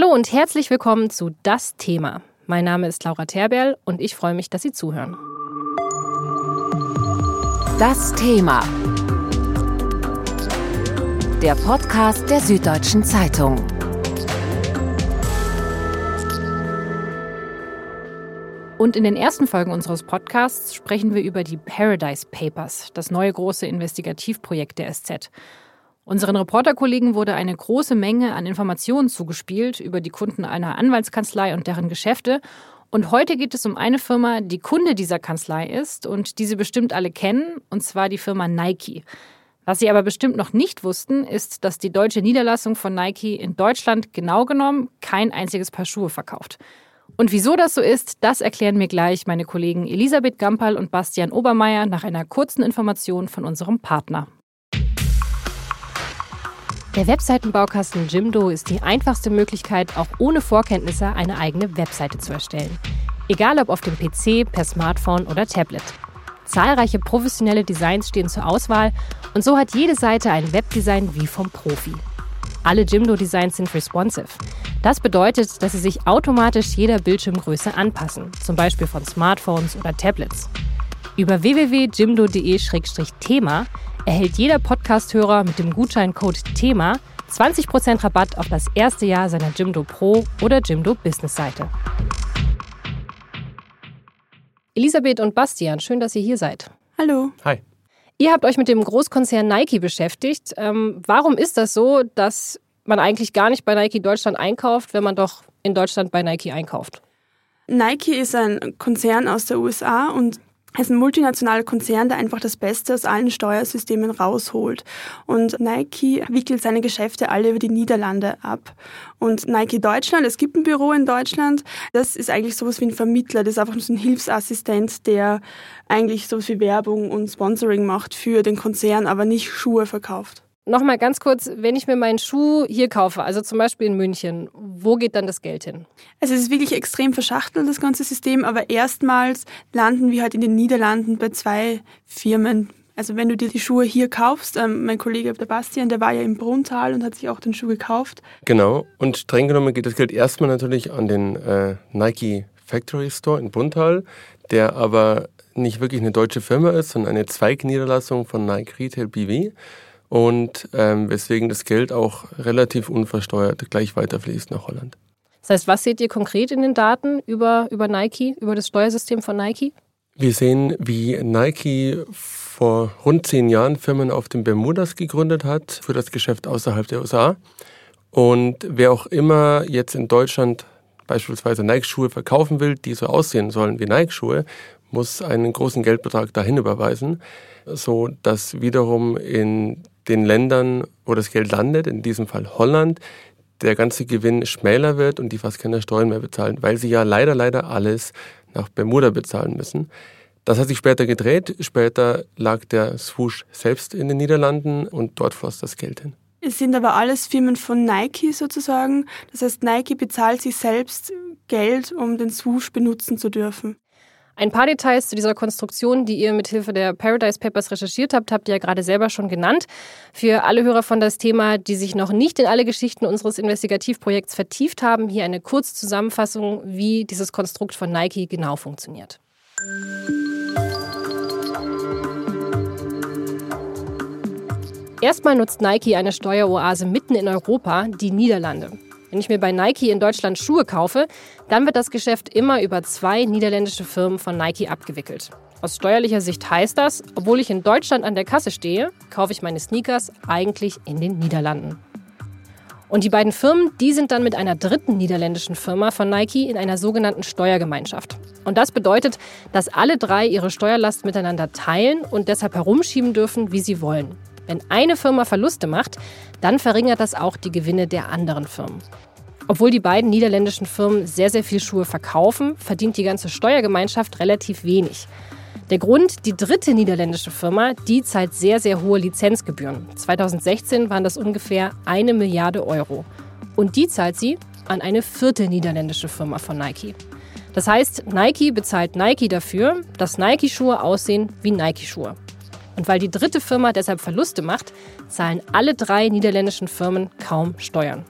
Hallo und herzlich willkommen zu Das Thema. Mein Name ist Laura Terberl und ich freue mich, dass Sie zuhören. Das Thema. Der Podcast der Süddeutschen Zeitung. Und in den ersten Folgen unseres Podcasts sprechen wir über die Paradise Papers, das neue große Investigativprojekt der SZ. Unseren Reporterkollegen wurde eine große Menge an Informationen zugespielt über die Kunden einer Anwaltskanzlei und deren Geschäfte. Und heute geht es um eine Firma, die Kunde dieser Kanzlei ist und die Sie bestimmt alle kennen, und zwar die Firma Nike. Was Sie aber bestimmt noch nicht wussten, ist, dass die deutsche Niederlassung von Nike in Deutschland genau genommen kein einziges Paar Schuhe verkauft. Und wieso das so ist, das erklären mir gleich meine Kollegen Elisabeth Gampal und Bastian Obermeier nach einer kurzen Information von unserem Partner. Der Webseitenbaukasten Jimdo ist die einfachste Möglichkeit, auch ohne Vorkenntnisse eine eigene Webseite zu erstellen. Egal ob auf dem PC, per Smartphone oder Tablet. Zahlreiche professionelle Designs stehen zur Auswahl und so hat jede Seite ein Webdesign wie vom Profi. Alle Jimdo-Designs sind responsive. Das bedeutet, dass sie sich automatisch jeder Bildschirmgröße anpassen, zum Beispiel von Smartphones oder Tablets. Über www.jimdo.de-thema erhält jeder Podcast-Hörer mit dem Gutscheincode THEMA 20% Rabatt auf das erste Jahr seiner Jimdo Pro oder Jimdo Business Seite. Elisabeth und Bastian, schön, dass ihr hier seid. Hallo. Hi. Ihr habt euch mit dem Großkonzern Nike beschäftigt. Ähm, warum ist das so, dass man eigentlich gar nicht bei Nike Deutschland einkauft, wenn man doch in Deutschland bei Nike einkauft? Nike ist ein Konzern aus der USA und es ist ein multinationaler Konzern, der einfach das Beste aus allen Steuersystemen rausholt. Und Nike wickelt seine Geschäfte alle über die Niederlande ab. Und Nike Deutschland, es gibt ein Büro in Deutschland, das ist eigentlich sowas wie ein Vermittler, das ist einfach nur so ein Hilfsassistent, der eigentlich sowas wie Werbung und Sponsoring macht für den Konzern, aber nicht Schuhe verkauft. Nochmal ganz kurz, wenn ich mir meinen Schuh hier kaufe, also zum Beispiel in München, wo geht dann das Geld hin? Also es ist wirklich extrem verschachtelt, das ganze System, aber erstmals landen wir halt in den Niederlanden bei zwei Firmen. Also wenn du dir die Schuhe hier kaufst, ähm, mein Kollege der Bastian, der war ja im Brunntal und hat sich auch den Schuh gekauft. Genau, und streng genommen geht das Geld erstmal natürlich an den äh, Nike Factory Store in Brunntal, der aber nicht wirklich eine deutsche Firma ist, sondern eine Zweigniederlassung von Nike Retail BV und ähm, weswegen das Geld auch relativ unversteuert gleich weiterfließt nach Holland. Das heißt, was seht ihr konkret in den Daten über, über Nike, über das Steuersystem von Nike? Wir sehen, wie Nike vor rund zehn Jahren Firmen auf den Bermudas gegründet hat für das Geschäft außerhalb der USA. Und wer auch immer jetzt in Deutschland beispielsweise Nike-Schuhe verkaufen will, die so aussehen sollen wie Nike-Schuhe, muss einen großen Geldbetrag dahin überweisen, so dass wiederum in den Ländern, wo das Geld landet, in diesem Fall Holland, der ganze Gewinn schmäler wird und die fast keine Steuern mehr bezahlen, weil sie ja leider, leider alles nach Bermuda bezahlen müssen. Das hat sich später gedreht. Später lag der Swoosh selbst in den Niederlanden und dort floss das Geld hin. Es sind aber alles Firmen von Nike sozusagen. Das heißt, Nike bezahlt sich selbst Geld, um den Swoosh benutzen zu dürfen. Ein paar Details zu dieser Konstruktion, die ihr mithilfe der Paradise Papers recherchiert habt, habt ihr ja gerade selber schon genannt. Für alle Hörer von das Thema, die sich noch nicht in alle Geschichten unseres Investigativprojekts vertieft haben, hier eine kurze Zusammenfassung, wie dieses Konstrukt von Nike genau funktioniert. Erstmal nutzt Nike eine Steueroase mitten in Europa, die Niederlande. Wenn ich mir bei Nike in Deutschland Schuhe kaufe, dann wird das Geschäft immer über zwei niederländische Firmen von Nike abgewickelt. Aus steuerlicher Sicht heißt das, obwohl ich in Deutschland an der Kasse stehe, kaufe ich meine Sneakers eigentlich in den Niederlanden. Und die beiden Firmen, die sind dann mit einer dritten niederländischen Firma von Nike in einer sogenannten Steuergemeinschaft. Und das bedeutet, dass alle drei ihre Steuerlast miteinander teilen und deshalb herumschieben dürfen, wie sie wollen. Wenn eine Firma Verluste macht, dann verringert das auch die Gewinne der anderen Firmen. Obwohl die beiden niederländischen Firmen sehr, sehr viel Schuhe verkaufen, verdient die ganze Steuergemeinschaft relativ wenig. Der Grund, die dritte niederländische Firma, die zahlt sehr, sehr hohe Lizenzgebühren. 2016 waren das ungefähr eine Milliarde Euro. Und die zahlt sie an eine vierte niederländische Firma von Nike. Das heißt, Nike bezahlt Nike dafür, dass Nike-Schuhe aussehen wie Nike-Schuhe. Und weil die dritte Firma deshalb Verluste macht, zahlen alle drei niederländischen Firmen kaum Steuern.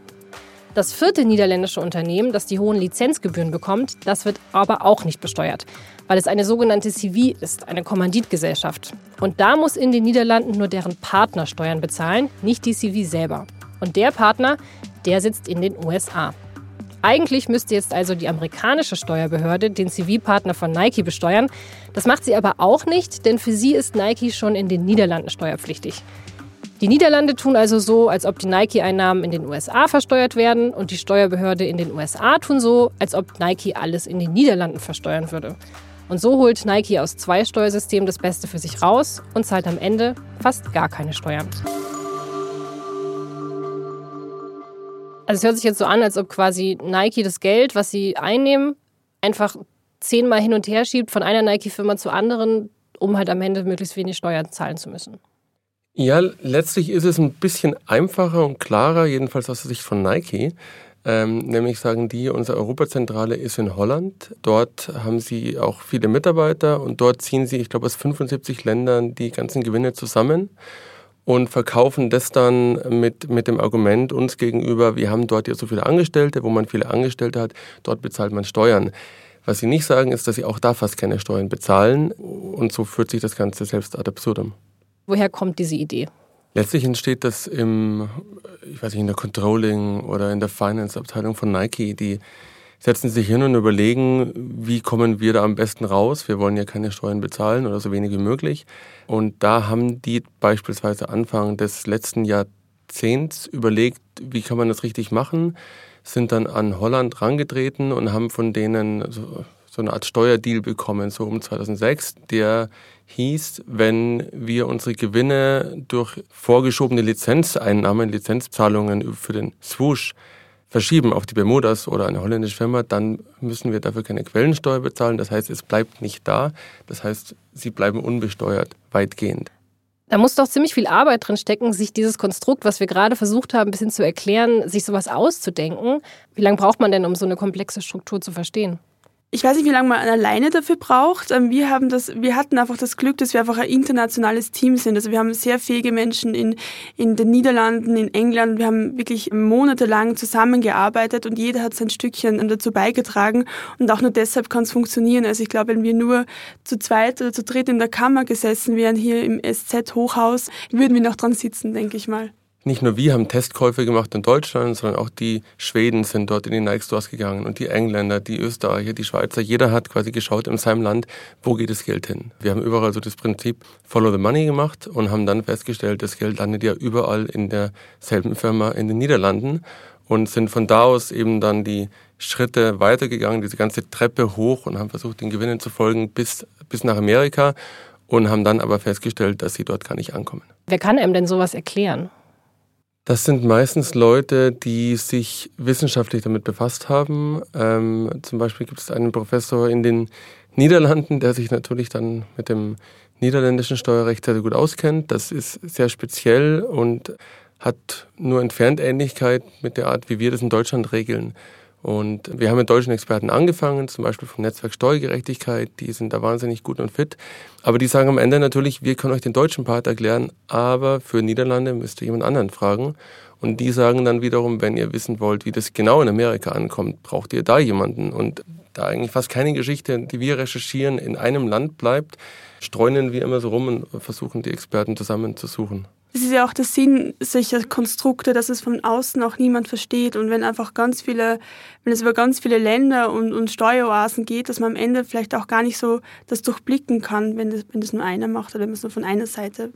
Das vierte niederländische Unternehmen, das die hohen Lizenzgebühren bekommt, das wird aber auch nicht besteuert, weil es eine sogenannte CV ist, eine Kommanditgesellschaft. Und da muss in den Niederlanden nur deren Partner Steuern bezahlen, nicht die CV selber. Und der Partner, der sitzt in den USA. Eigentlich müsste jetzt also die amerikanische Steuerbehörde den CV-Partner von Nike besteuern. Das macht sie aber auch nicht, denn für sie ist Nike schon in den Niederlanden steuerpflichtig. Die Niederlande tun also so, als ob die Nike-Einnahmen in den USA versteuert werden und die Steuerbehörde in den USA tun so, als ob Nike alles in den Niederlanden versteuern würde. Und so holt Nike aus zwei Steuersystemen das Beste für sich raus und zahlt am Ende fast gar keine Steuern. Also es hört sich jetzt so an, als ob quasi Nike das Geld, was sie einnehmen, einfach zehnmal hin und her schiebt von einer Nike-Firma zur anderen, um halt am Ende möglichst wenig Steuern zahlen zu müssen. Ja, letztlich ist es ein bisschen einfacher und klarer, jedenfalls aus der Sicht von Nike. Ähm, nämlich sagen die, unsere Europazentrale ist in Holland. Dort haben sie auch viele Mitarbeiter und dort ziehen sie, ich glaube, aus 75 Ländern die ganzen Gewinne zusammen und verkaufen das dann mit, mit dem Argument uns gegenüber, wir haben dort ja so viele Angestellte, wo man viele Angestellte hat, dort bezahlt man Steuern. Was sie nicht sagen, ist, dass sie auch da fast keine Steuern bezahlen und so führt sich das Ganze selbst ad absurdum. Woher kommt diese Idee? Letztlich entsteht das im, ich weiß nicht, in der Controlling oder in der Finance-Abteilung von Nike. Die setzen sich hin und überlegen, wie kommen wir da am besten raus? Wir wollen ja keine Steuern bezahlen oder so wenig wie möglich. Und da haben die beispielsweise Anfang des letzten Jahrzehnts überlegt, wie kann man das richtig machen, sind dann an Holland rangetreten und haben von denen so, so eine Art Steuerdeal bekommen, so um 2006, der hieß, wenn wir unsere Gewinne durch vorgeschobene Lizenzeinnahmen, Lizenzzahlungen für den Swoosh verschieben auf die Bermudas oder eine holländische Firma, dann müssen wir dafür keine Quellensteuer bezahlen. Das heißt, es bleibt nicht da. Das heißt, sie bleiben unbesteuert, weitgehend. Da muss doch ziemlich viel Arbeit drin stecken, sich dieses Konstrukt, was wir gerade versucht haben, ein bisschen zu erklären, sich sowas auszudenken. Wie lange braucht man denn, um so eine komplexe Struktur zu verstehen? Ich weiß nicht, wie lange man alleine dafür braucht. Ähm, wir haben das, wir hatten einfach das Glück, dass wir einfach ein internationales Team sind. Also wir haben sehr fähige Menschen in, in den Niederlanden, in England. Wir haben wirklich monatelang zusammengearbeitet und jeder hat sein Stückchen dazu beigetragen. Und auch nur deshalb kann es funktionieren. Also ich glaube, wenn wir nur zu zweit oder zu dritt in der Kammer gesessen wären, hier im SZ-Hochhaus, würden wir noch dran sitzen, denke ich mal nicht nur wir haben Testkäufe gemacht in Deutschland, sondern auch die Schweden sind dort in die Nike Stores gegangen und die Engländer, die Österreicher, die Schweizer. Jeder hat quasi geschaut in seinem Land, wo geht das Geld hin. Wir haben überall so das Prinzip Follow the Money gemacht und haben dann festgestellt, das Geld landet ja überall in derselben Firma in den Niederlanden und sind von da aus eben dann die Schritte weitergegangen, diese ganze Treppe hoch und haben versucht, den Gewinnen zu folgen bis, bis nach Amerika und haben dann aber festgestellt, dass sie dort gar nicht ankommen. Wer kann einem denn sowas erklären? Das sind meistens Leute, die sich wissenschaftlich damit befasst haben. Ähm, zum Beispiel gibt es einen Professor in den Niederlanden, der sich natürlich dann mit dem niederländischen Steuerrecht sehr, sehr gut auskennt. Das ist sehr speziell und hat nur entfernt Ähnlichkeit mit der Art, wie wir das in Deutschland regeln. Und wir haben mit deutschen Experten angefangen, zum Beispiel vom Netzwerk Steuergerechtigkeit, die sind da wahnsinnig gut und fit. Aber die sagen am Ende natürlich, wir können euch den deutschen Part erklären, aber für Niederlande müsst ihr jemand anderen fragen. Und die sagen dann wiederum, wenn ihr wissen wollt, wie das genau in Amerika ankommt, braucht ihr da jemanden. Und da eigentlich fast keine Geschichte, die wir recherchieren, in einem Land bleibt, streunen wir immer so rum und versuchen, die Experten zusammenzusuchen. Es ist ja auch der Sinn solcher Konstrukte, dass es von außen auch niemand versteht. Und wenn einfach ganz viele, wenn es über ganz viele Länder und, und Steueroasen geht, dass man am Ende vielleicht auch gar nicht so das durchblicken kann, wenn das, wenn das nur einer macht oder wenn man es nur von einer Seite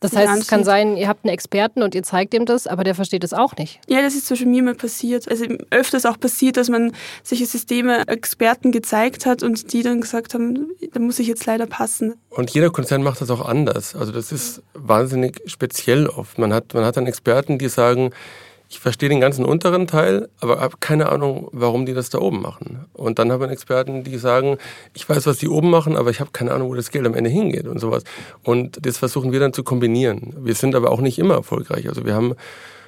das heißt, es kann sein, ihr habt einen Experten und ihr zeigt ihm das, aber der versteht es auch nicht. Ja, das ist zwischen mir mal passiert. Also öfters auch passiert, dass man solche Systeme Experten gezeigt hat und die dann gesagt haben, da muss ich jetzt leider passen. Und jeder Konzern macht das auch anders. Also das ist wahnsinnig speziell oft. Man hat, man hat dann Experten, die sagen, ich verstehe den ganzen unteren Teil, aber habe keine Ahnung, warum die das da oben machen. Und dann haben wir Experten, die sagen, ich weiß, was die oben machen, aber ich habe keine Ahnung, wo das Geld am Ende hingeht und sowas. Und das versuchen wir dann zu kombinieren. Wir sind aber auch nicht immer erfolgreich. Also wir haben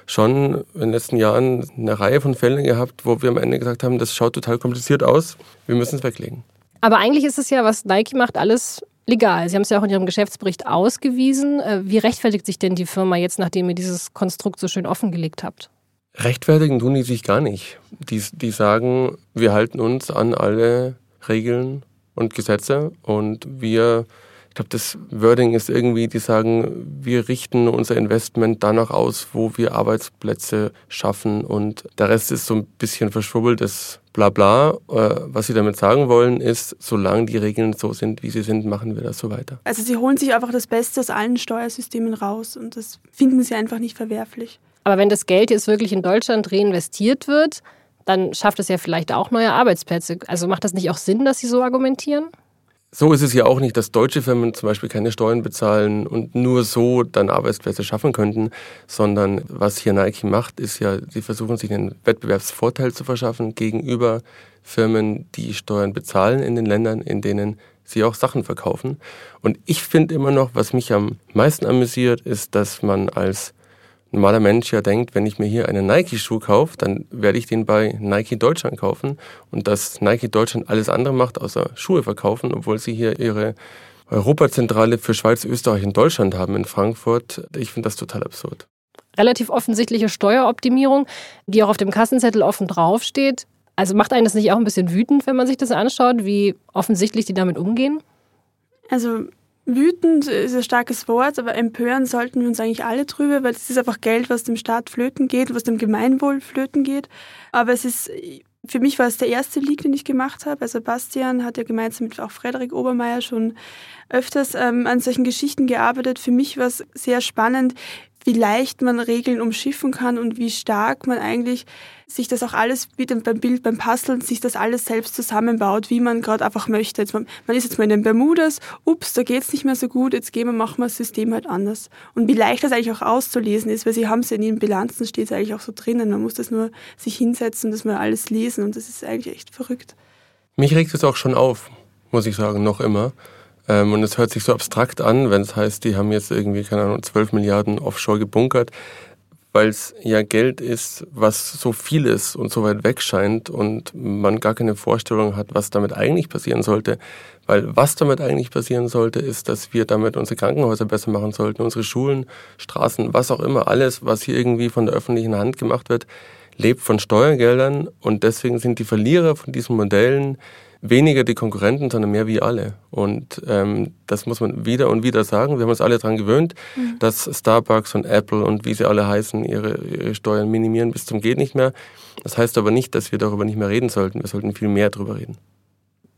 schon in den letzten Jahren eine Reihe von Fällen gehabt, wo wir am Ende gesagt haben, das schaut total kompliziert aus, wir müssen es weglegen. Aber eigentlich ist es ja, was Nike macht, alles legal. Sie haben es ja auch in Ihrem Geschäftsbericht ausgewiesen. Äh, wie rechtfertigt sich denn die Firma jetzt, nachdem ihr dieses Konstrukt so schön offengelegt habt? Rechtfertigen tun die sich gar nicht. Die, die sagen, wir halten uns an alle Regeln und Gesetze und wir, ich glaube, das Wording ist irgendwie, die sagen, wir richten unser Investment danach aus, wo wir Arbeitsplätze schaffen und der Rest ist so ein bisschen verschwubbeltes Blabla. Äh, was sie damit sagen wollen, ist, solange die Regeln so sind, wie sie sind, machen wir das so weiter. Also sie holen sich einfach das Beste aus allen Steuersystemen raus und das finden sie einfach nicht verwerflich. Aber wenn das Geld jetzt wirklich in Deutschland reinvestiert wird, dann schafft es ja vielleicht auch neue Arbeitsplätze. Also macht das nicht auch Sinn, dass Sie so argumentieren? So ist es ja auch nicht, dass deutsche Firmen zum Beispiel keine Steuern bezahlen und nur so dann Arbeitsplätze schaffen könnten, sondern was hier Nike macht, ist ja, sie versuchen sich einen Wettbewerbsvorteil zu verschaffen gegenüber Firmen, die Steuern bezahlen in den Ländern, in denen sie auch Sachen verkaufen. Und ich finde immer noch, was mich am meisten amüsiert, ist, dass man als normaler Mensch ja denkt, wenn ich mir hier einen Nike-Schuh kaufe, dann werde ich den bei Nike Deutschland kaufen. Und dass Nike Deutschland alles andere macht, außer Schuhe verkaufen, obwohl sie hier ihre Europazentrale für Schweiz, Österreich und Deutschland haben in Frankfurt, ich finde das total absurd. Relativ offensichtliche Steueroptimierung, die auch auf dem Kassenzettel offen draufsteht. Also macht einen das nicht auch ein bisschen wütend, wenn man sich das anschaut, wie offensichtlich die damit umgehen? Also Wütend ist ein starkes Wort, aber empören sollten wir uns eigentlich alle drüber, weil es ist einfach Geld, was dem Staat flöten geht, was dem Gemeinwohl flöten geht. Aber es ist, für mich war es der erste Leak, den ich gemacht habe. Also Bastian hat ja gemeinsam mit auch Frederik Obermeier schon öfters ähm, an solchen Geschichten gearbeitet. Für mich war es sehr spannend, wie leicht man Regeln umschiffen kann und wie stark man eigentlich sich das auch alles wie beim Bild, beim Puzzle, sich das alles selbst zusammenbaut, wie man gerade einfach möchte. Jetzt man, man, ist jetzt mal in den Bermudas, ups, da geht's nicht mehr so gut, jetzt gehen wir, machen wir das System halt anders. Und wie leicht das eigentlich auch auszulesen ist, weil sie haben es ja in ihren Bilanzen, steht es eigentlich auch so drinnen. Man muss das nur sich hinsetzen und das mal alles lesen und das ist eigentlich echt verrückt. Mich regt es auch schon auf, muss ich sagen, noch immer. Ähm, und es hört sich so abstrakt an, wenn es heißt, die haben jetzt irgendwie, keine Ahnung, 12 Milliarden offshore gebunkert, weil es ja Geld ist, was so viel ist und so weit weg scheint und man gar keine Vorstellung hat, was damit eigentlich passieren sollte. Weil was damit eigentlich passieren sollte, ist, dass wir damit unsere Krankenhäuser besser machen sollten, unsere Schulen, Straßen, was auch immer, alles, was hier irgendwie von der öffentlichen Hand gemacht wird, lebt von Steuergeldern und deswegen sind die Verlierer von diesen Modellen weniger die Konkurrenten, sondern mehr wie alle. Und ähm, das muss man wieder und wieder sagen. Wir haben uns alle daran gewöhnt, mhm. dass Starbucks und Apple und wie sie alle heißen, ihre, ihre Steuern minimieren bis zum geht nicht mehr. Das heißt aber nicht, dass wir darüber nicht mehr reden sollten. Wir sollten viel mehr darüber reden.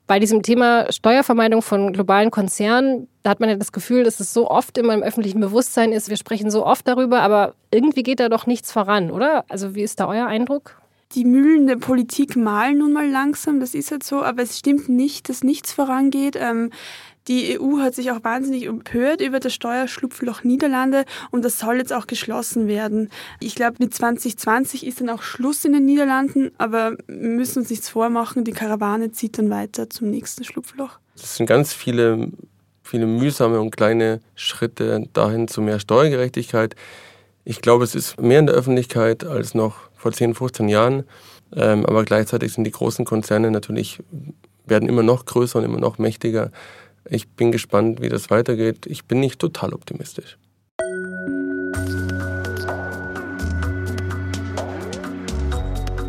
Bei diesem Thema Steuervermeidung von globalen Konzernen, da hat man ja das Gefühl, dass es so oft immer im öffentlichen Bewusstsein ist. Wir sprechen so oft darüber, aber irgendwie geht da doch nichts voran, oder? Also wie ist da euer Eindruck? die Mühlen der Politik malen nun mal langsam, das ist halt so, aber es stimmt nicht, dass nichts vorangeht. Ähm, die EU hat sich auch wahnsinnig empört über das Steuerschlupfloch Niederlande und das soll jetzt auch geschlossen werden. Ich glaube, mit 2020 ist dann auch Schluss in den Niederlanden, aber wir müssen uns nichts vormachen, die Karawane zieht dann weiter zum nächsten Schlupfloch. Es sind ganz viele, viele mühsame und kleine Schritte dahin zu mehr Steuergerechtigkeit. Ich glaube, es ist mehr in der Öffentlichkeit als noch vor 10, 15 Jahren. Ähm, aber gleichzeitig sind die großen Konzerne natürlich, werden immer noch größer und immer noch mächtiger. Ich bin gespannt, wie das weitergeht. Ich bin nicht total optimistisch.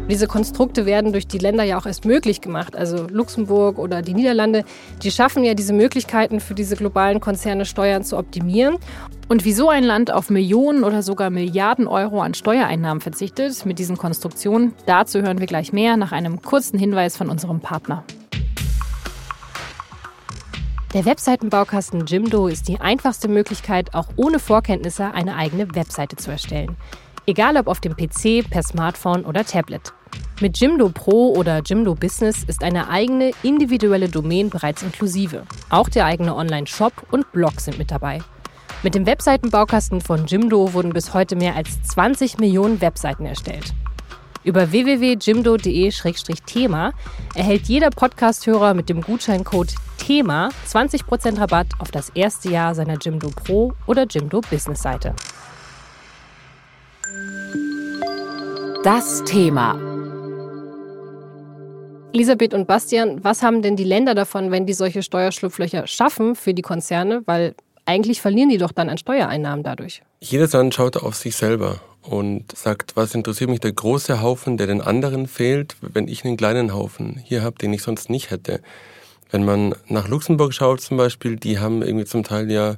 Diese Konstrukte werden durch die Länder ja auch erst möglich gemacht. Also Luxemburg oder die Niederlande, die schaffen ja diese Möglichkeiten für diese globalen Konzerne Steuern zu optimieren. Und wieso ein Land auf Millionen oder sogar Milliarden Euro an Steuereinnahmen verzichtet mit diesen Konstruktionen, dazu hören wir gleich mehr nach einem kurzen Hinweis von unserem Partner. Der Webseitenbaukasten Jimdo ist die einfachste Möglichkeit, auch ohne Vorkenntnisse eine eigene Webseite zu erstellen. Egal ob auf dem PC, per Smartphone oder Tablet. Mit Jimdo Pro oder Jimdo Business ist eine eigene individuelle Domain bereits inklusive. Auch der eigene Online-Shop und Blog sind mit dabei. Mit dem Webseitenbaukasten von Jimdo wurden bis heute mehr als 20 Millionen Webseiten erstellt. Über www.jimdo.de-thema erhält jeder Podcasthörer mit dem Gutscheincode THEMA 20% Rabatt auf das erste Jahr seiner Jimdo Pro oder Jimdo Business Seite. Das Thema. Elisabeth und Bastian, was haben denn die Länder davon, wenn die solche Steuerschlupflöcher schaffen für die Konzerne? Weil eigentlich verlieren die doch dann an Steuereinnahmen dadurch. Jedes Land schaut auf sich selber. Und sagt, was interessiert mich der große Haufen, der den anderen fehlt, wenn ich einen kleinen Haufen hier habe, den ich sonst nicht hätte. Wenn man nach Luxemburg schaut zum Beispiel, die haben irgendwie zum Teil ja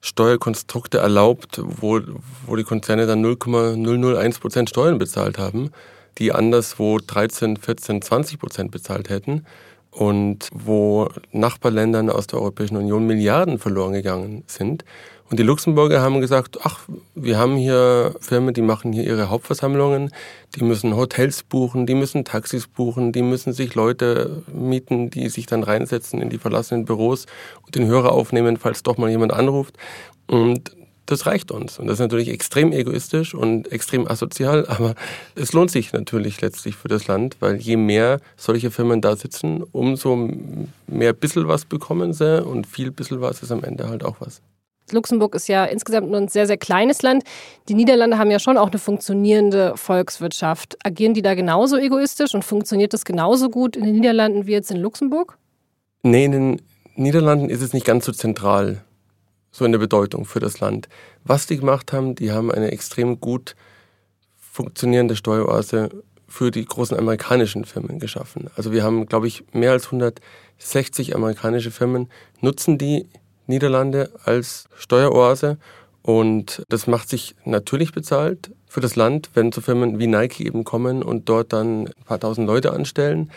Steuerkonstrukte erlaubt, wo, wo die Konzerne dann 0,001 Prozent Steuern bezahlt haben, die anderswo 13, 14, 20 Prozent bezahlt hätten und wo Nachbarländern aus der Europäischen Union Milliarden verloren gegangen sind. Und die Luxemburger haben gesagt, ach, wir haben hier Firmen, die machen hier ihre Hauptversammlungen, die müssen Hotels buchen, die müssen Taxis buchen, die müssen sich Leute mieten, die sich dann reinsetzen in die verlassenen Büros und den Hörer aufnehmen, falls doch mal jemand anruft. Und das reicht uns. Und das ist natürlich extrem egoistisch und extrem asozial, aber es lohnt sich natürlich letztlich für das Land, weil je mehr solche Firmen da sitzen, umso mehr bisschen was bekommen sie und viel bisschen was ist am Ende halt auch was. Luxemburg ist ja insgesamt nur ein sehr, sehr kleines Land. Die Niederlande haben ja schon auch eine funktionierende Volkswirtschaft. Agieren die da genauso egoistisch und funktioniert das genauso gut in den Niederlanden wie jetzt in Luxemburg? Nee, in den Niederlanden ist es nicht ganz so zentral, so in der Bedeutung für das Land. Was die gemacht haben, die haben eine extrem gut funktionierende Steueroase für die großen amerikanischen Firmen geschaffen. Also wir haben, glaube ich, mehr als 160 amerikanische Firmen nutzen die Niederlande als Steueroase. Und das macht sich natürlich bezahlt für das Land, wenn so Firmen wie Nike eben kommen und dort dann ein paar tausend Leute anstellen.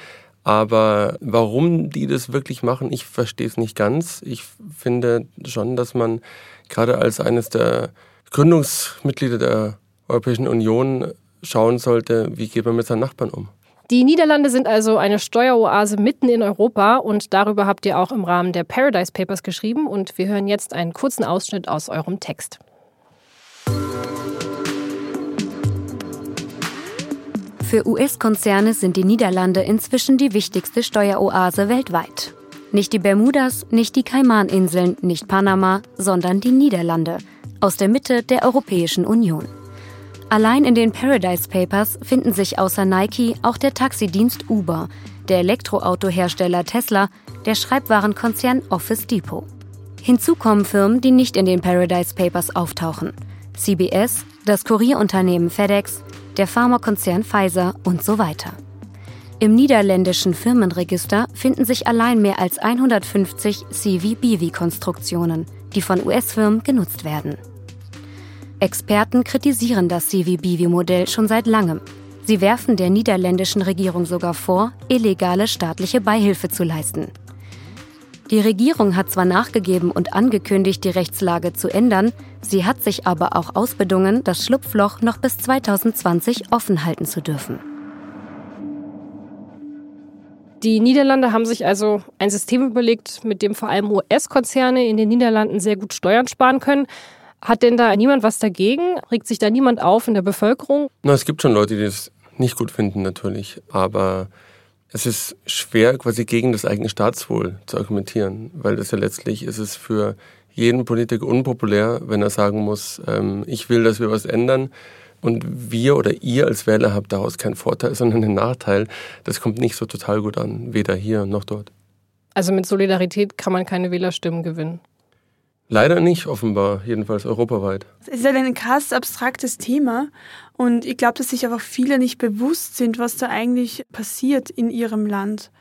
Aber warum die das wirklich machen, ich verstehe es nicht ganz. Ich finde schon, dass man gerade als eines der Gründungsmitglieder der Europäischen Union schauen sollte, wie geht man mit seinen Nachbarn um. Die Niederlande sind also eine Steueroase mitten in Europa und darüber habt ihr auch im Rahmen der Paradise Papers geschrieben und wir hören jetzt einen kurzen Ausschnitt aus eurem Text. Für US-Konzerne sind die Niederlande inzwischen die wichtigste Steueroase weltweit. Nicht die Bermudas, nicht die Kaimaninseln, nicht Panama, sondern die Niederlande aus der Mitte der Europäischen Union. Allein in den Paradise Papers finden sich außer Nike auch der Taxidienst Uber, der Elektroautohersteller Tesla, der Schreibwarenkonzern Office Depot. Hinzu kommen Firmen, die nicht in den Paradise Papers auftauchen. CBS, das Kurierunternehmen FedEx, der Pharmakonzern Pfizer und so weiter. Im niederländischen Firmenregister finden sich allein mehr als 150 CVBV-Konstruktionen, die von US-Firmen genutzt werden. Experten kritisieren das CVBV-Modell schon seit langem. Sie werfen der niederländischen Regierung sogar vor, illegale staatliche Beihilfe zu leisten. Die Regierung hat zwar nachgegeben und angekündigt, die Rechtslage zu ändern, sie hat sich aber auch ausbedungen, das Schlupfloch noch bis 2020 offen halten zu dürfen. Die Niederlande haben sich also ein System überlegt, mit dem vor allem US-Konzerne in den Niederlanden sehr gut Steuern sparen können. Hat denn da niemand was dagegen? Regt sich da niemand auf in der Bevölkerung? Na, es gibt schon Leute, die das nicht gut finden, natürlich. Aber es ist schwer, quasi gegen das eigene Staatswohl zu argumentieren, weil das ja letztlich ist es für jeden Politiker unpopulär, wenn er sagen muss, ähm, ich will, dass wir was ändern und wir oder ihr als Wähler habt daraus keinen Vorteil, sondern einen Nachteil. Das kommt nicht so total gut an, weder hier noch dort. Also mit Solidarität kann man keine Wählerstimmen gewinnen. Leider nicht, offenbar, jedenfalls europaweit. Es ist halt ein krass abstraktes Thema und ich glaube, dass sich einfach viele nicht bewusst sind, was da eigentlich passiert in ihrem Land.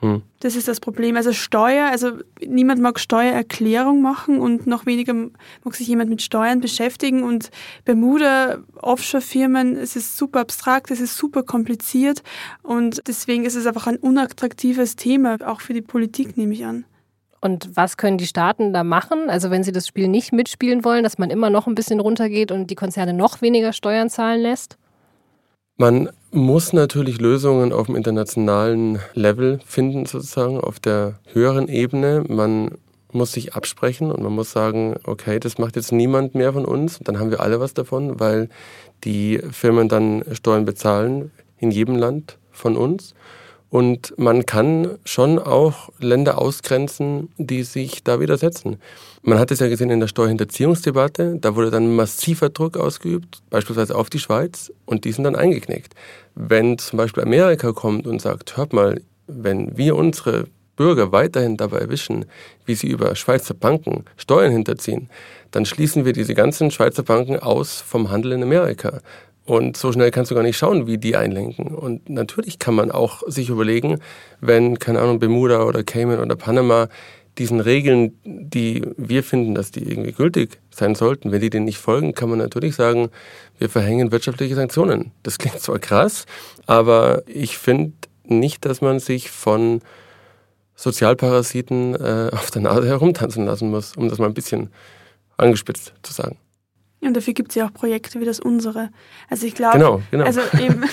Hm. Das ist das Problem. Also Steuer, also niemand mag Steuererklärung machen und noch weniger mag sich jemand mit Steuern beschäftigen und Bermuda, Offshore-Firmen, es ist super abstrakt, es ist super kompliziert und deswegen ist es einfach ein unattraktives Thema, auch für die Politik, nehme ich an. Und was können die Staaten da machen? Also wenn sie das Spiel nicht mitspielen wollen, dass man immer noch ein bisschen runtergeht und die Konzerne noch weniger Steuern zahlen lässt? Man muss natürlich Lösungen auf dem internationalen Level finden, sozusagen auf der höheren Ebene. Man muss sich absprechen und man muss sagen, okay, das macht jetzt niemand mehr von uns. Dann haben wir alle was davon, weil die Firmen dann Steuern bezahlen in jedem Land von uns. Und man kann schon auch Länder ausgrenzen, die sich da widersetzen. Man hat es ja gesehen in der Steuerhinterziehungsdebatte, da wurde dann massiver Druck ausgeübt, beispielsweise auf die Schweiz, und die sind dann eingeknickt. Wenn zum Beispiel Amerika kommt und sagt, hört mal, wenn wir unsere Bürger weiterhin dabei erwischen, wie sie über Schweizer Banken Steuern hinterziehen, dann schließen wir diese ganzen Schweizer Banken aus vom Handel in Amerika. Und so schnell kannst du gar nicht schauen, wie die einlenken. Und natürlich kann man auch sich überlegen, wenn, keine Ahnung, Bermuda oder Cayman oder Panama diesen Regeln, die wir finden, dass die irgendwie gültig sein sollten, wenn die denen nicht folgen, kann man natürlich sagen, wir verhängen wirtschaftliche Sanktionen. Das klingt zwar krass, aber ich finde nicht, dass man sich von Sozialparasiten äh, auf der Nase herumtanzen lassen muss, um das mal ein bisschen angespitzt zu sagen. Und dafür gibt es ja auch Projekte wie das unsere. Also ich glaube, genau, genau. also eben,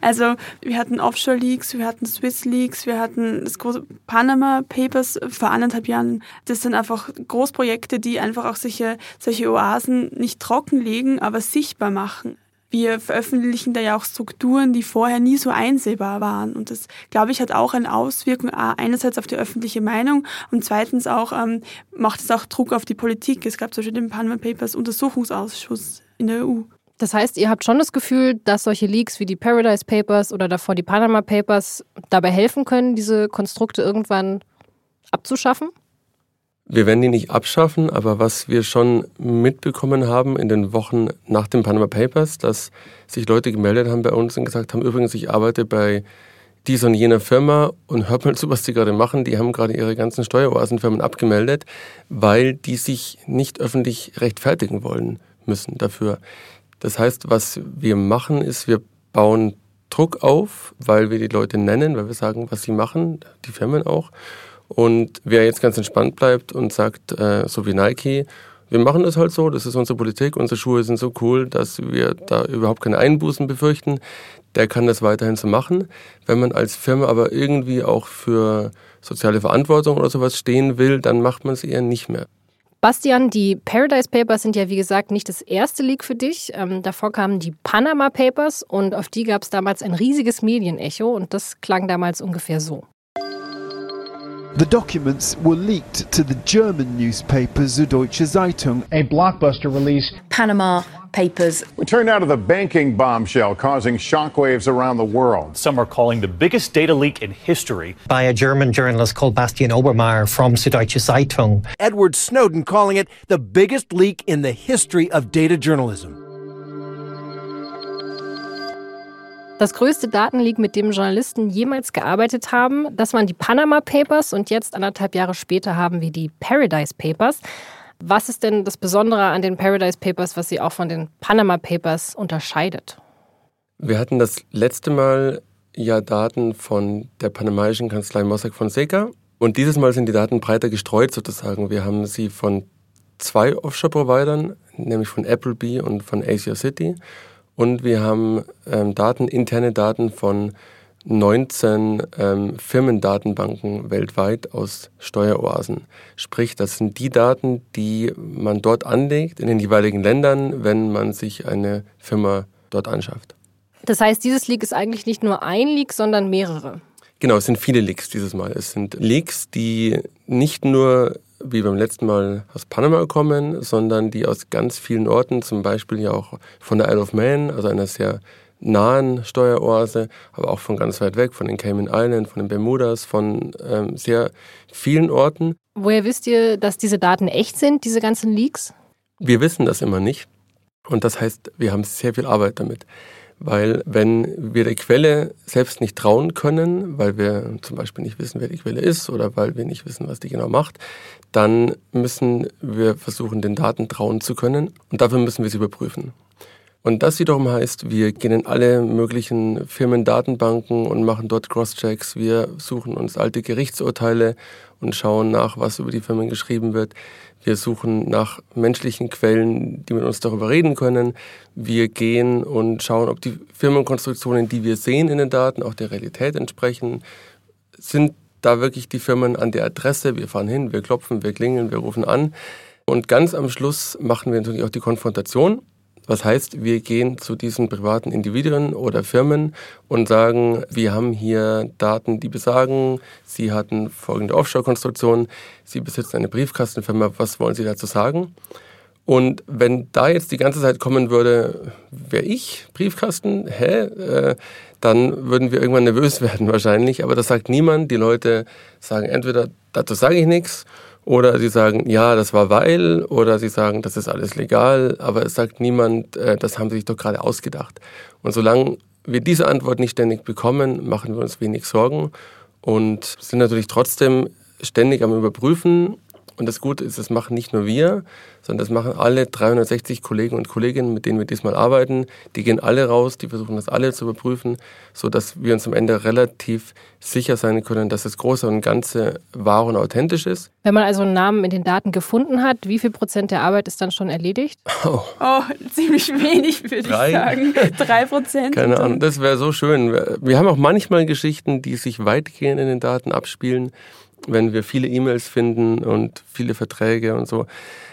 also wir hatten Offshore Leaks, wir hatten Swiss Leaks, wir hatten das große Panama Papers vor anderthalb Jahren. Das sind einfach Großprojekte, die einfach auch solche, solche Oasen nicht trockenlegen, aber sichtbar machen wir veröffentlichen da ja auch Strukturen, die vorher nie so einsehbar waren. Und das, glaube ich, hat auch eine Auswirkung einerseits auf die öffentliche Meinung und zweitens auch ähm, macht es auch Druck auf die Politik. Es gab zum Beispiel den Panama Papers Untersuchungsausschuss in der EU. Das heißt, ihr habt schon das Gefühl, dass solche Leaks wie die Paradise Papers oder davor die Panama Papers dabei helfen können, diese Konstrukte irgendwann abzuschaffen? Wir werden die nicht abschaffen, aber was wir schon mitbekommen haben in den Wochen nach den Panama Papers, dass sich Leute gemeldet haben bei uns und gesagt haben, übrigens, ich arbeite bei dieser und jener Firma und hört mal zu, was die gerade machen. Die haben gerade ihre ganzen Steueroasenfirmen abgemeldet, weil die sich nicht öffentlich rechtfertigen wollen müssen dafür. Das heißt, was wir machen, ist, wir bauen Druck auf, weil wir die Leute nennen, weil wir sagen, was sie machen, die Firmen auch. Und wer jetzt ganz entspannt bleibt und sagt, äh, so wie Nike, wir machen das halt so, das ist unsere Politik, unsere Schuhe sind so cool, dass wir da überhaupt keine Einbußen befürchten, der kann das weiterhin so machen. Wenn man als Firma aber irgendwie auch für soziale Verantwortung oder sowas stehen will, dann macht man es eher nicht mehr. Bastian, die Paradise Papers sind ja wie gesagt nicht das erste Leak für dich. Ähm, davor kamen die Panama Papers und auf die gab es damals ein riesiges Medienecho und das klang damals ungefähr so. The documents were leaked to the German newspaper Süddeutsche Zeitung. A blockbuster release. Panama Papers. We turn now to the banking bombshell causing shockwaves around the world. Some are calling the biggest data leak in history. By a German journalist called Bastian Obermeier from Süddeutsche Zeitung. Edward Snowden calling it the biggest leak in the history of data journalism. Das größte Datenleak, mit dem Journalisten jemals gearbeitet haben, das waren die Panama Papers und jetzt anderthalb Jahre später haben wir die Paradise Papers. Was ist denn das Besondere an den Paradise Papers, was sie auch von den Panama Papers unterscheidet? Wir hatten das letzte Mal ja Daten von der panamaischen Kanzlei Mossack Fonseca und dieses Mal sind die Daten breiter gestreut sozusagen. Wir haben sie von zwei Offshore-Providern, nämlich von Appleby und von Asia City und wir haben ähm, Daten, interne Daten von 19 ähm, Firmendatenbanken weltweit aus Steueroasen. Sprich, das sind die Daten, die man dort anlegt, in den jeweiligen Ländern, wenn man sich eine Firma dort anschafft. Das heißt, dieses Leak ist eigentlich nicht nur ein Leak, sondern mehrere. Genau, es sind viele Leaks dieses Mal. Es sind Leaks, die nicht nur wie beim letzten Mal aus Panama kommen, sondern die aus ganz vielen Orten, zum Beispiel ja auch von der Isle of Man, also einer sehr nahen Steueroase, aber auch von ganz weit weg, von den Cayman Islands, von den Bermudas, von ähm, sehr vielen Orten. Woher wisst ihr, dass diese Daten echt sind, diese ganzen Leaks? Wir wissen das immer nicht. Und das heißt, wir haben sehr viel Arbeit damit. Weil wenn wir der Quelle selbst nicht trauen können, weil wir zum Beispiel nicht wissen, wer die Quelle ist oder weil wir nicht wissen, was die genau macht, dann müssen wir versuchen, den Daten trauen zu können und dafür müssen wir sie überprüfen. Und das wiederum heißt, wir gehen in alle möglichen Firmendatenbanken und machen dort Crosschecks. Wir suchen uns alte Gerichtsurteile und schauen nach, was über die Firmen geschrieben wird. Wir suchen nach menschlichen Quellen, die mit uns darüber reden können. Wir gehen und schauen, ob die Firmenkonstruktionen, die wir sehen in den Daten, auch der Realität entsprechen. Sind da wirklich die Firmen an der Adresse? Wir fahren hin, wir klopfen, wir klingeln, wir rufen an. Und ganz am Schluss machen wir natürlich auch die Konfrontation was heißt, wir gehen zu diesen privaten Individuen oder Firmen und sagen, wir haben hier Daten, die besagen, Sie hatten folgende Offshore-Konstruktion, Sie besitzen eine Briefkastenfirma, was wollen Sie dazu sagen? Und wenn da jetzt die ganze Zeit kommen würde, wäre ich Briefkasten, hä? Äh, dann würden wir irgendwann nervös werden wahrscheinlich. Aber das sagt niemand. Die Leute sagen entweder, dazu sage ich nichts, oder sie sagen, ja, das war weil, oder sie sagen, das ist alles legal, aber es sagt niemand, äh, das haben sie sich doch gerade ausgedacht. Und solange wir diese Antwort nicht ständig bekommen, machen wir uns wenig Sorgen und sind natürlich trotzdem ständig am Überprüfen. Und das Gute ist, das machen nicht nur wir, sondern das machen alle 360 Kollegen und Kolleginnen, mit denen wir diesmal arbeiten. Die gehen alle raus, die versuchen das alle zu überprüfen, sodass wir uns am Ende relativ sicher sein können, dass das Große und Ganze wahr und authentisch ist. Wenn man also einen Namen in den Daten gefunden hat, wie viel Prozent der Arbeit ist dann schon erledigt? Oh, oh ziemlich wenig, würde ich sagen. Drei Prozent. Keine Ahnung, das wäre so schön. Wir haben auch manchmal Geschichten, die sich weitgehend in den Daten abspielen, wenn wir viele E-Mails finden und viele Verträge und so.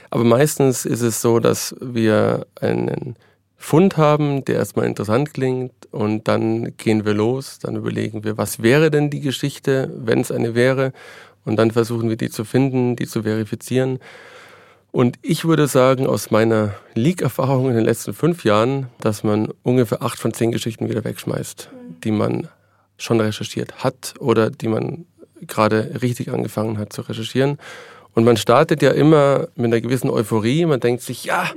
Aber meistens ist es so, dass wir einen Fund haben, der erstmal interessant klingt und dann gehen wir los, dann überlegen wir, was wäre denn die Geschichte, wenn es eine wäre und dann versuchen wir die zu finden, die zu verifizieren. Und ich würde sagen, aus meiner Leak-Erfahrung in den letzten fünf Jahren, dass man ungefähr acht von zehn Geschichten wieder wegschmeißt, die man schon recherchiert hat oder die man gerade richtig angefangen hat zu recherchieren. Und man startet ja immer mit einer gewissen Euphorie. Man denkt sich, ja,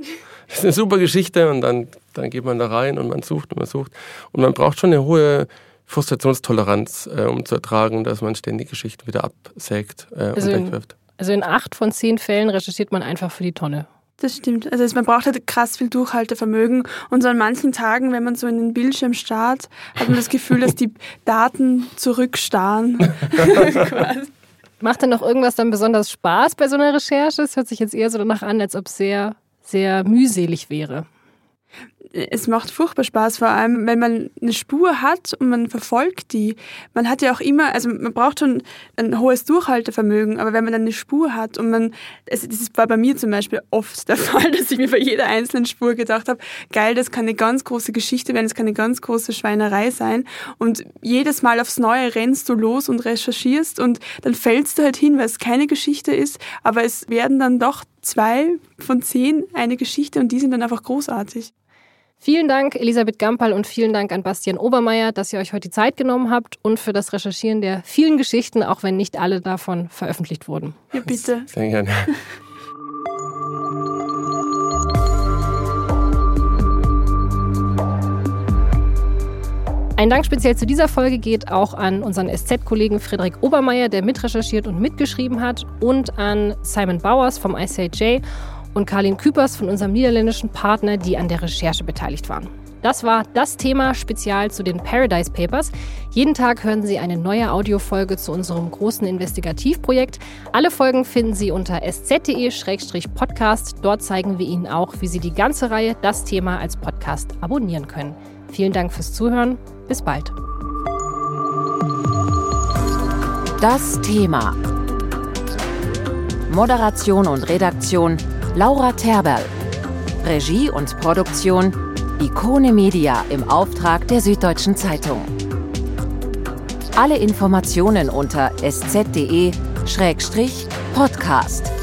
das ist eine super Geschichte. Und dann, dann geht man da rein und man sucht und man sucht. Und man braucht schon eine hohe Frustrationstoleranz, äh, um zu ertragen, dass man ständig Geschichten wieder absägt äh, also und wegwirft. Also in acht von zehn Fällen recherchiert man einfach für die Tonne. Das stimmt. Also man braucht halt krass viel Durchhaltevermögen. Und so an manchen Tagen, wenn man so in den Bildschirm starrt, hat man das Gefühl, dass die Daten zurückstarren. Macht denn noch irgendwas dann besonders Spaß bei so einer Recherche? Es hört sich jetzt eher so danach an, als ob es sehr, sehr mühselig wäre es macht furchtbar Spaß, vor allem wenn man eine Spur hat und man verfolgt die. Man hat ja auch immer, also man braucht schon ein hohes Durchhaltevermögen, aber wenn man dann eine Spur hat und man, also das war bei mir zum Beispiel oft der Fall, dass ich mir bei jeder einzelnen Spur gedacht habe, geil, das kann eine ganz große Geschichte werden, das kann eine ganz große Schweinerei sein und jedes Mal aufs Neue rennst du los und recherchierst und dann fällst du halt hin, weil es keine Geschichte ist, aber es werden dann doch zwei von zehn eine Geschichte und die sind dann einfach großartig. Vielen Dank, Elisabeth Gampal, und vielen Dank an Bastian Obermeier, dass ihr euch heute die Zeit genommen habt und für das Recherchieren der vielen Geschichten, auch wenn nicht alle davon veröffentlicht wurden. Ja, bitte. Sehr gerne. Ein Dank speziell zu dieser Folge geht auch an unseren SZ-Kollegen Frederik Obermeier, der mitrecherchiert und mitgeschrieben hat, und an Simon Bowers vom ICJ und Karlin Küpers von unserem niederländischen Partner, die an der Recherche beteiligt waren. Das war das Thema spezial zu den Paradise Papers. Jeden Tag hören Sie eine neue Audiofolge zu unserem großen Investigativprojekt. Alle Folgen finden Sie unter sz.de-podcast. Dort zeigen wir Ihnen auch, wie Sie die ganze Reihe Das Thema als Podcast abonnieren können. Vielen Dank fürs Zuhören. Bis bald. Das Thema. Moderation und Redaktion Laura Terberl. Regie und Produktion Ikone Media im Auftrag der Süddeutschen Zeitung. Alle Informationen unter sz.de-podcast.